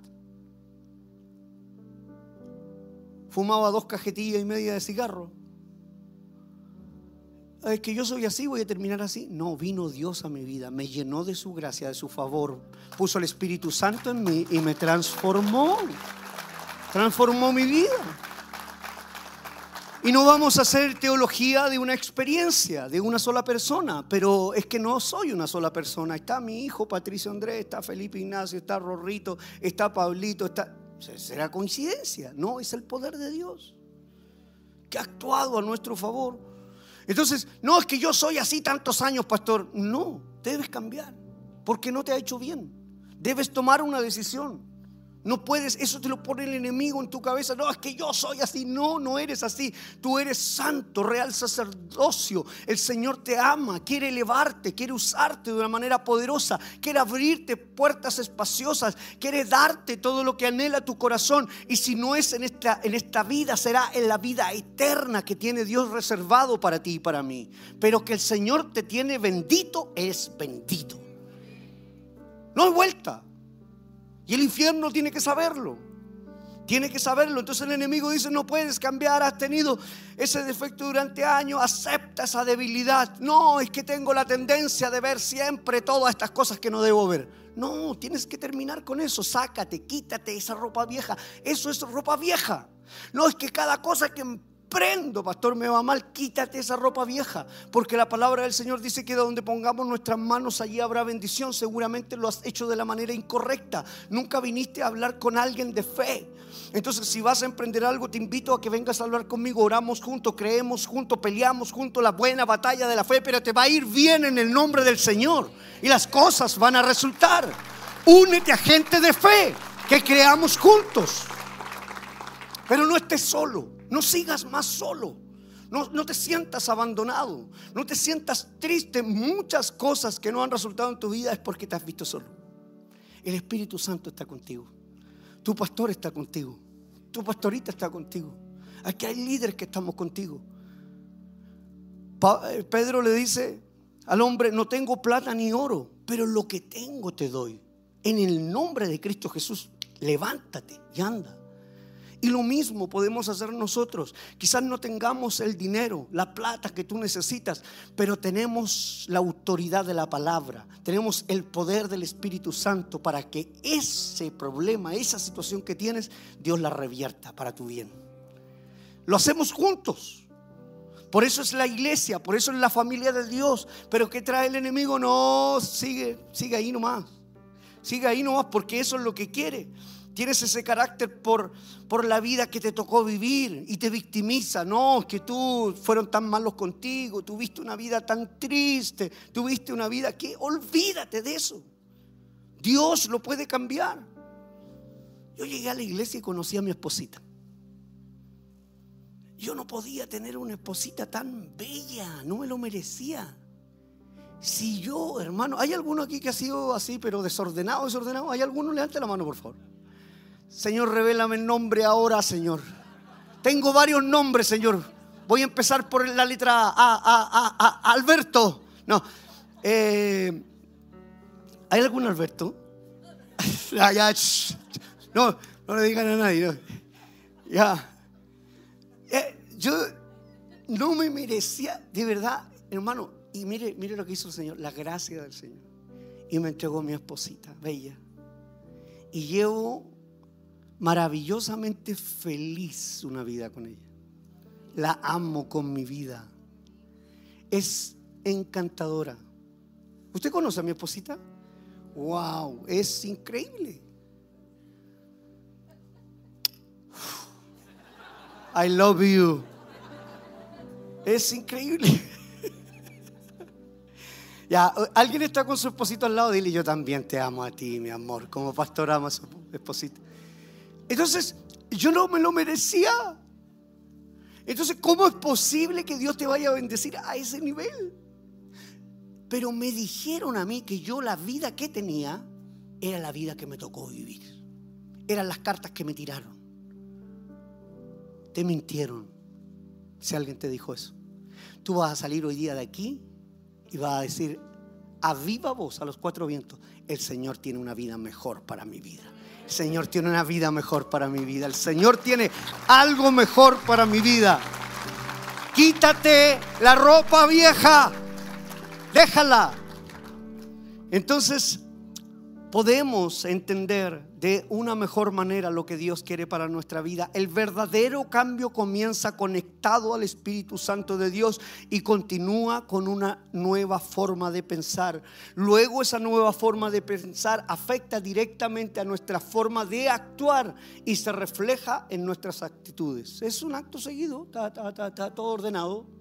[SPEAKER 1] fumaba dos cajetillas y media de cigarro. Es que yo soy así, voy a terminar así. No, vino Dios a mi vida, me llenó de su gracia, de su favor, puso el Espíritu Santo en mí y me transformó. Transformó mi vida. Y no vamos a hacer teología de una experiencia, de una sola persona, pero es que no soy una sola persona. Está mi hijo Patricio Andrés, está Felipe Ignacio, está Rorrito, está Pablito, está... ¿Será coincidencia? No, es el poder de Dios que ha actuado a nuestro favor. Entonces, no es que yo soy así tantos años, pastor. No, debes cambiar, porque no te ha hecho bien. Debes tomar una decisión. No puedes, eso te lo pone el enemigo en tu cabeza. No, es que yo soy así. No, no eres así. Tú eres santo, real sacerdocio. El Señor te ama, quiere elevarte, quiere usarte de una manera poderosa, quiere abrirte puertas espaciosas, quiere darte todo lo que anhela tu corazón. Y si no es en esta, en esta vida, será en la vida eterna que tiene Dios reservado para ti y para mí. Pero que el Señor te tiene bendito, es bendito. No hay vuelta. Y el infierno tiene que saberlo. Tiene que saberlo. Entonces el enemigo dice, no puedes cambiar, has tenido ese defecto durante años, acepta esa debilidad. No, es que tengo la tendencia de ver siempre todas estas cosas que no debo ver. No, tienes que terminar con eso. Sácate, quítate esa ropa vieja. Eso es ropa vieja. No es que cada cosa que prendo, pastor, me va mal, quítate esa ropa vieja, porque la palabra del Señor dice que donde pongamos nuestras manos allí habrá bendición. Seguramente lo has hecho de la manera incorrecta. Nunca viniste a hablar con alguien de fe. Entonces, si vas a emprender algo, te invito a que vengas a hablar conmigo. Oramos juntos, creemos juntos, peleamos juntos la buena batalla de la fe, pero te va a ir bien en el nombre del Señor y las cosas van a resultar. Únete a gente de fe, que creamos juntos. Pero no estés solo. No sigas más solo. No, te sientas abandonado. No te sientas triste. Muchas cosas que no han resultado en tu vida es porque te has visto solo. El Espíritu Santo está contigo. Tu pastor está contigo. Tu pastorita está contigo. Aquí hay líderes que estamos contigo. Eh, Pedro le dice al hombre, no tengo plata ni oro, pero lo que tengo te doy. En el nombre de Cristo Jesús, levántate y anda. Y lo mismo podemos hacer nosotros. Quizás no tengamos el dinero, la plata que tú necesitas, pero tenemos la autoridad de la palabra. Tenemos el poder del Espíritu Santo para que ese problema, esa situación que tienes, Dios la revierta para tu bien. Lo hacemos juntos. Por eso es la iglesia, por eso es la familia de Dios. Pero ¿qué trae el enemigo? No, sigue, sigue ahí nomás. Sigue ahí nomás porque eso es lo que quiere. Tienes ese carácter por, por la vida que te tocó vivir y te victimiza. No, que tú fueron tan malos contigo, tuviste una vida tan triste, tuviste una vida que olvídate de eso. Dios lo puede cambiar. Yo llegué a la iglesia y conocí a mi esposita. Yo no podía tener una esposita tan bella, no me lo merecía. Si yo, hermano, ¿hay alguno aquí que ha sido así, pero desordenado, desordenado? ¿Hay alguno? Levante la mano, por favor. Señor, revélame el nombre ahora, Señor. Tengo varios nombres, Señor. Voy a empezar por la letra A, A, A, A Alberto. No. Eh, ¿Hay algún Alberto? no, no le digan a nadie. Ya. Eh, yo no me merecía, de verdad, hermano. Y mire, mire lo que hizo el Señor, la gracia del Señor. Y me entregó mi esposita, bella. Y llevo maravillosamente feliz una vida con ella. La amo con mi vida. Es encantadora. ¿Usted conoce a mi esposita? Wow, es increíble. I love you. Es increíble. ya, alguien está con su esposito al lado, dile yo también te amo a ti, mi amor, como pastor ama a su esposito. Entonces, yo no me lo merecía. Entonces, ¿cómo es posible que Dios te vaya a bendecir a ese nivel? Pero me dijeron a mí que yo la vida que tenía era la vida que me tocó vivir. Eran las cartas que me tiraron. Te mintieron si alguien te dijo eso. Tú vas a salir hoy día de aquí y vas a decir a viva voz a los cuatro vientos, el Señor tiene una vida mejor para mi vida. Señor tiene una vida mejor para mi vida. El Señor tiene algo mejor para mi vida. Quítate la ropa vieja. Déjala. Entonces, podemos entender de una mejor manera lo que Dios quiere para nuestra vida. El verdadero cambio comienza conectado al Espíritu Santo de Dios y continúa con una nueva forma de pensar. Luego esa nueva forma de pensar afecta directamente a nuestra forma de actuar y se refleja en nuestras actitudes. Es un acto seguido, está, todo ordenado.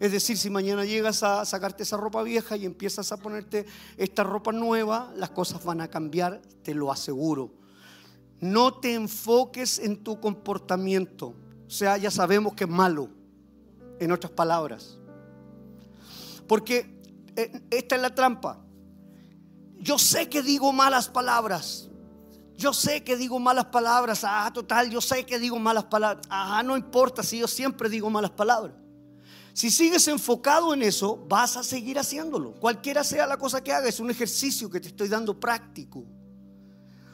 [SPEAKER 1] Es decir, si mañana llegas a sacarte esa ropa vieja y empiezas a ponerte esta ropa nueva, las cosas van a cambiar, te lo aseguro. No te enfoques en tu comportamiento. O sea, ya sabemos que es malo, en otras palabras. Porque eh, esta es la trampa. Yo sé que digo malas palabras. Yo sé que digo malas palabras. Ah, total, yo sé que digo malas palabras. Ah, no importa si yo siempre digo malas palabras. Si sigues enfocado en eso, vas a seguir haciéndolo. Cualquiera sea la cosa que hagas, es un ejercicio que te estoy dando práctico.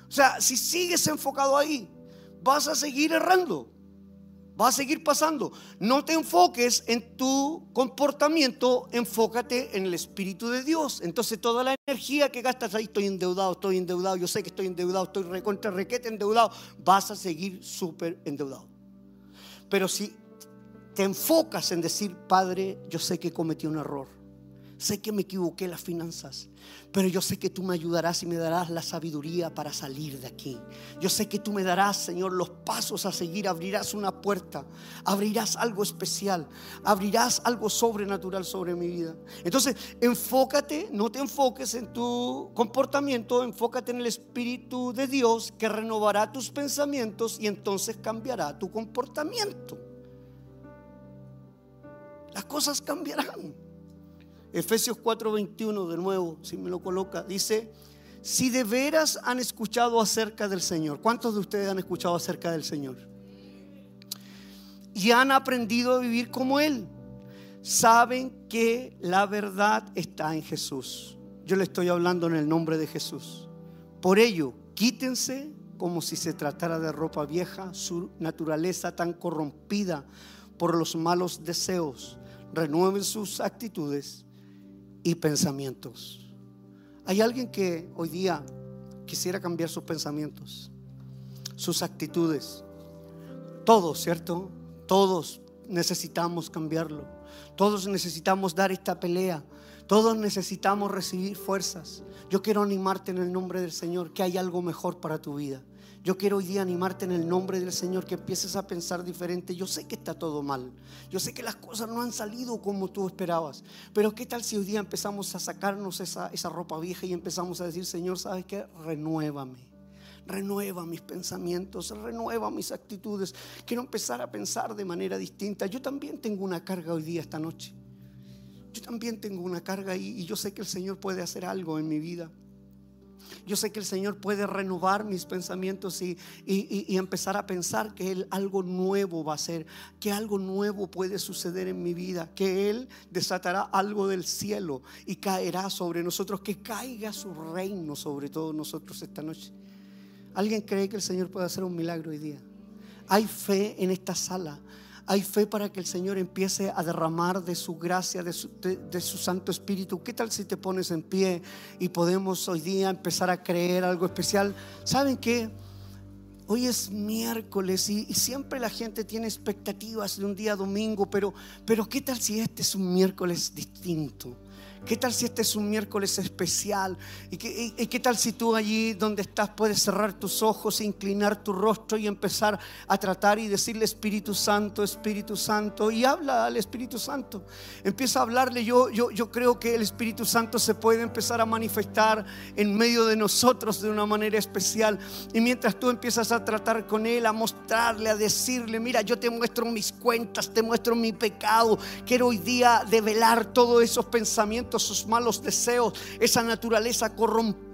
[SPEAKER 1] O sea, si sigues enfocado ahí, vas a seguir errando. Va a seguir pasando. No te enfoques en tu comportamiento, enfócate en el Espíritu de Dios. Entonces toda la energía que gastas ahí, estoy endeudado, estoy endeudado, yo sé que estoy endeudado, estoy recontra requete endeudado, vas a seguir súper endeudado. Pero si te enfocas en decir, Padre, yo sé que cometí un error. Sé que me equivoqué en las finanzas, pero yo sé que tú me ayudarás y me darás la sabiduría para salir de aquí. Yo sé que tú me darás, Señor, los pasos a seguir. Abrirás una puerta, abrirás algo especial, abrirás algo sobrenatural sobre mi vida. Entonces, enfócate, no te enfoques en tu comportamiento, enfócate en el Espíritu de Dios que renovará tus pensamientos y entonces cambiará tu comportamiento las cosas cambiarán. Efesios 4:21 de nuevo, si me lo coloca, dice, si de veras han escuchado acerca del Señor, ¿cuántos de ustedes han escuchado acerca del Señor? Y han aprendido a vivir como Él. Saben que la verdad está en Jesús. Yo le estoy hablando en el nombre de Jesús. Por ello, quítense como si se tratara de ropa vieja, su naturaleza tan corrompida por los malos deseos renueven sus actitudes y pensamientos. Hay alguien que hoy día quisiera cambiar sus pensamientos, sus actitudes. Todos, ¿cierto? Todos necesitamos cambiarlo. Todos necesitamos dar esta pelea. Todos necesitamos recibir fuerzas. Yo quiero animarte en el nombre del Señor que hay algo mejor para tu vida. Yo quiero hoy día animarte en el nombre del Señor que empieces a pensar diferente. Yo sé que está todo mal. Yo sé que las cosas no han salido como tú esperabas. Pero ¿qué tal si hoy día empezamos a sacarnos esa, esa ropa vieja y empezamos a decir, Señor, ¿sabes qué? Renuévame. renueva mis pensamientos, renueva mis actitudes. Quiero empezar a pensar de manera distinta. Yo también tengo una carga hoy día, esta noche. Yo también tengo una carga y, y yo sé que el Señor puede hacer algo en mi vida. Yo sé que el Señor puede renovar mis pensamientos y, empezar a pensar que Él algo nuevo va a hacer, que algo nuevo puede suceder en mi vida, que Él desatará algo del cielo y caerá sobre nosotros, que caiga su reino sobre todos nosotros esta noche. ¿Alguien cree que el Señor puede hacer un milagro hoy día? Hay fe en esta sala. Hay fe para que el Señor empiece a derramar de su gracia, de su, Santo Espíritu. ¿Qué tal si te pones en pie y podemos hoy día empezar a creer algo especial? ¿Saben qué? Hoy es miércoles y, siempre la gente tiene expectativas de un día domingo, pero, pero ¿qué tal si este es un miércoles distinto? ¿Qué tal si este es un miércoles especial? ¿Y qué, tal si tú allí donde estás puedes cerrar tus ojos, inclinar tu rostro y empezar a tratar y decirle Espíritu Santo, Espíritu Santo? Y habla al Espíritu Santo. Empieza a hablarle. Yo, yo, yo creo que el Espíritu Santo se puede empezar a manifestar en medio de nosotros de una manera especial. Y mientras tú empiezas a tratar con Él, a mostrarle, a decirle, mira, yo te muestro mis cuentas, te muestro mi pecado. Quiero hoy día develar todos esos pensamientos sus malos deseos, esa naturaleza corrompida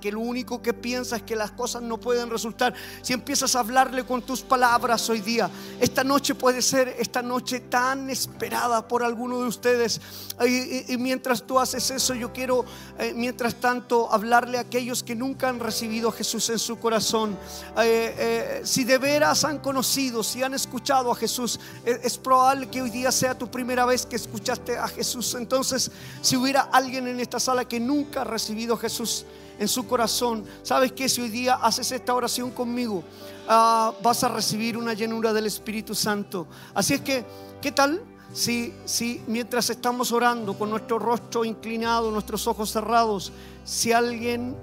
[SPEAKER 1] que lo único que piensa es que las cosas no pueden resultar. Si empiezas a hablarle con tus palabras hoy día, esta noche puede ser esta noche tan esperada por alguno de ustedes. Y, mientras tú haces eso, yo quiero, eh, mientras tanto, hablarle a aquellos que nunca han recibido a Jesús en su corazón. Eh, eh, si de veras han conocido, si han escuchado a Jesús, es, probable que hoy día sea tu primera vez que escuchaste a Jesús. Entonces, si hubiera alguien en esta sala que nunca ha recibido a Jesús en su corazón, ¿sabes que Si hoy día haces esta oración conmigo, ah, vas a recibir una llenura del Espíritu Santo. Así es que, ¿qué tal? Si, si mientras estamos orando con nuestro rostro inclinado, nuestros ojos cerrados, si alguien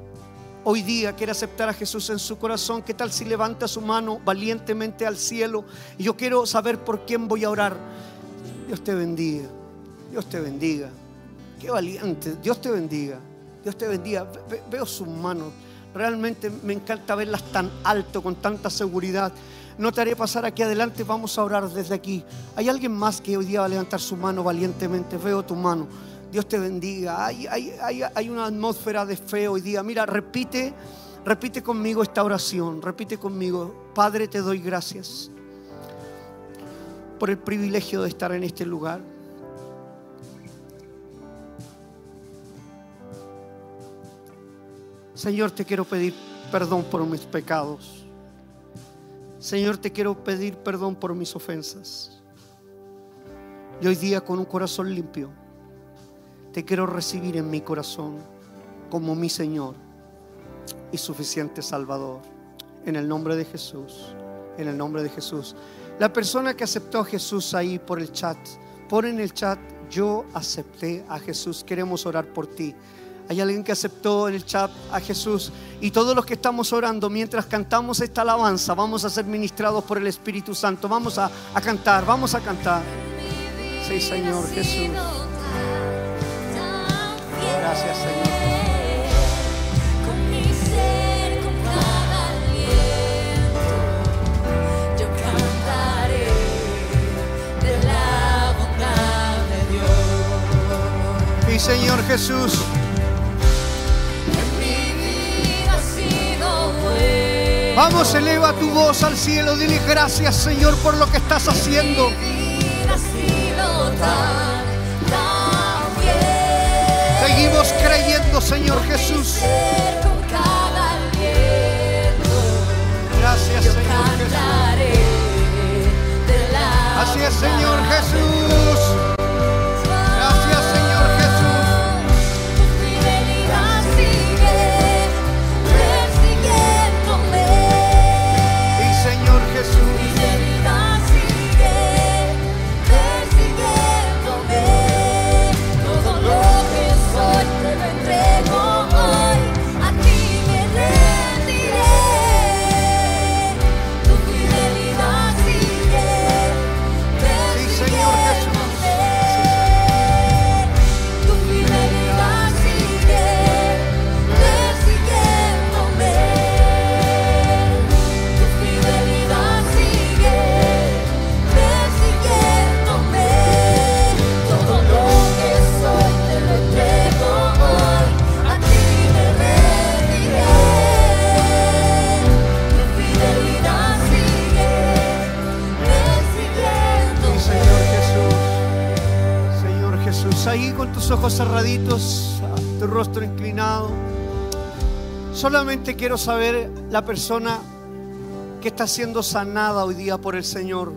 [SPEAKER 1] hoy día quiere aceptar a Jesús en su corazón, ¿qué tal si levanta su mano valientemente al cielo? Y yo quiero saber por quién voy a orar. Dios te bendiga. Dios te bendiga. Qué valiente. Dios te bendiga. Dios te bendiga. Veo sus manos. Realmente me encanta verlas tan alto, con tanta seguridad. No te haré pasar aquí adelante. Vamos a orar desde aquí. ¿Hay alguien más que hoy día va a levantar su mano valientemente? Veo tu mano. Dios te bendiga. Hay, hay una atmósfera de fe hoy día. Mira, repite, repite conmigo esta oración. Repite conmigo. Padre, te doy gracias por el privilegio de estar en este lugar. Señor, te quiero pedir perdón por mis pecados. Señor, te quiero pedir perdón por mis ofensas. Y hoy día con un corazón limpio, te quiero recibir en mi corazón como mi Señor y suficiente Salvador. En el nombre de Jesús, en el nombre de Jesús. La persona que aceptó a Jesús ahí por el chat, pon en el chat, yo acepté a Jesús, queremos orar por ti. Hay alguien que aceptó en el chat a Jesús. Y todos los que estamos orando mientras cantamos esta alabanza, vamos a ser ministrados por el Espíritu Santo. Vamos a, cantar, vamos a cantar. Sí, Señor Jesús. Gracias, Señor. Señor Jesús. Vamos, eleva tu voz al cielo. Dile gracias, Señor, por lo que estás haciendo. Seguimos creyendo, Señor Jesús. Gracias, Señor Jesús. Así es, Señor Jesús. Solamente quiero saber la persona que está siendo sanada hoy día por el Señor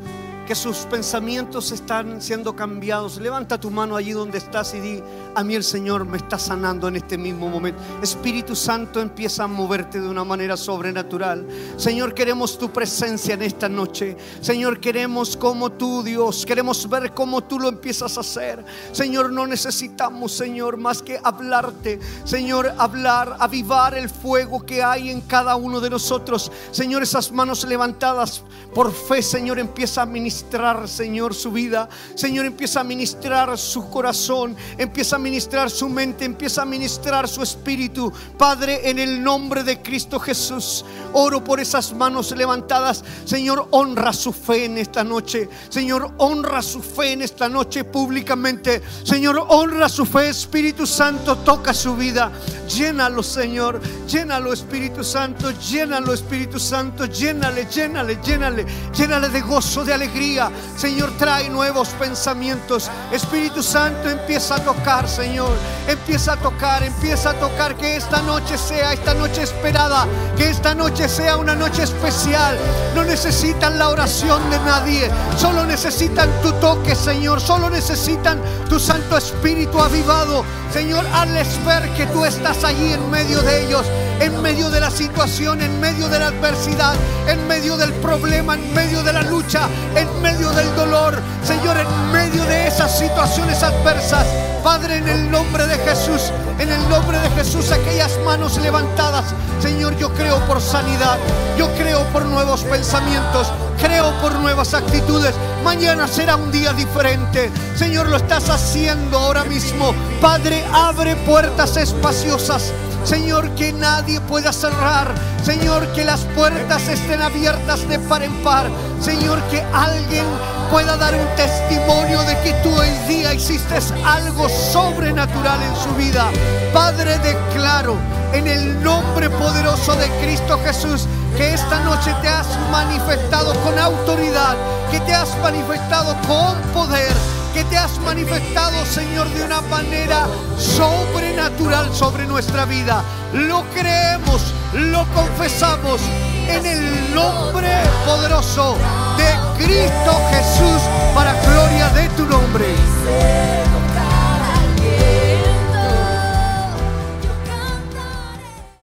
[SPEAKER 1] que sus pensamientos están siendo cambiados. Levanta tu mano allí donde estás y di, a mí el Señor me está sanando en este mismo momento. Espíritu Santo empieza a moverte de una manera sobrenatural. Señor, queremos tu presencia en esta noche. Señor, queremos como tú, Dios, queremos ver cómo tú lo empiezas a hacer. Señor, no necesitamos, Señor, más que hablarte. Señor, hablar, avivar el fuego que hay en cada uno de nosotros. Señor, esas manos levantadas por fe, Señor, empieza a ministrar Señor, su vida. Señor, empieza a ministrar su corazón, empieza a ministrar su mente, empieza a ministrar su espíritu. Padre, en el nombre de Cristo Jesús, oro por esas manos levantadas. Señor, honra su fe en esta noche. Señor, honra su fe en esta noche públicamente. Señor, honra su fe. Espíritu Santo, toca su vida. Llénalo, Señor. Llénalo, Espíritu Santo. Llénalo, Espíritu Santo. Llénale, llénale, llénale. Llénale de gozo, de alegría Señor, trae nuevos pensamientos. Espíritu Santo, empieza a tocar, Señor. Empieza a tocar, empieza a tocar. Que esta noche sea esta noche esperada. Que esta noche sea una noche especial. No necesitan la oración de nadie. Solo necesitan tu toque, Señor. Solo necesitan tu Santo Espíritu avivado. Señor, hazles ver que tú estás allí en medio de ellos, en medio de la situación, en medio de la adversidad, en medio del problema, en medio de la lucha, en medio del dolor. Señor, en medio de esas situaciones adversas. Padre, en el nombre de Jesús, en el nombre de Jesús, aquellas manos levantadas. Señor, yo creo por sanidad, yo creo por nuevos pensamientos, creo por nuevas actitudes. Mañana será un día diferente. Señor, lo estás haciendo ahora mismo. Padre, abre puertas espaciosas. Señor, que nadie pueda cerrar. Señor, que las puertas estén abiertas de par en par. Señor, que alguien pueda dar un testimonio de que tú hoy día hiciste algo sobrenatural en su vida. Padre, declaro en el nombre poderoso de Cristo Jesús que esta noche te has manifestado con autoridad, que te has manifestado con poder, que te has manifestado, Señor, de una manera sobrenatural sobre nuestra vida. Lo creemos, lo confesamos en el nombre poderoso de Cristo Jesús, para gloria de tu nombre.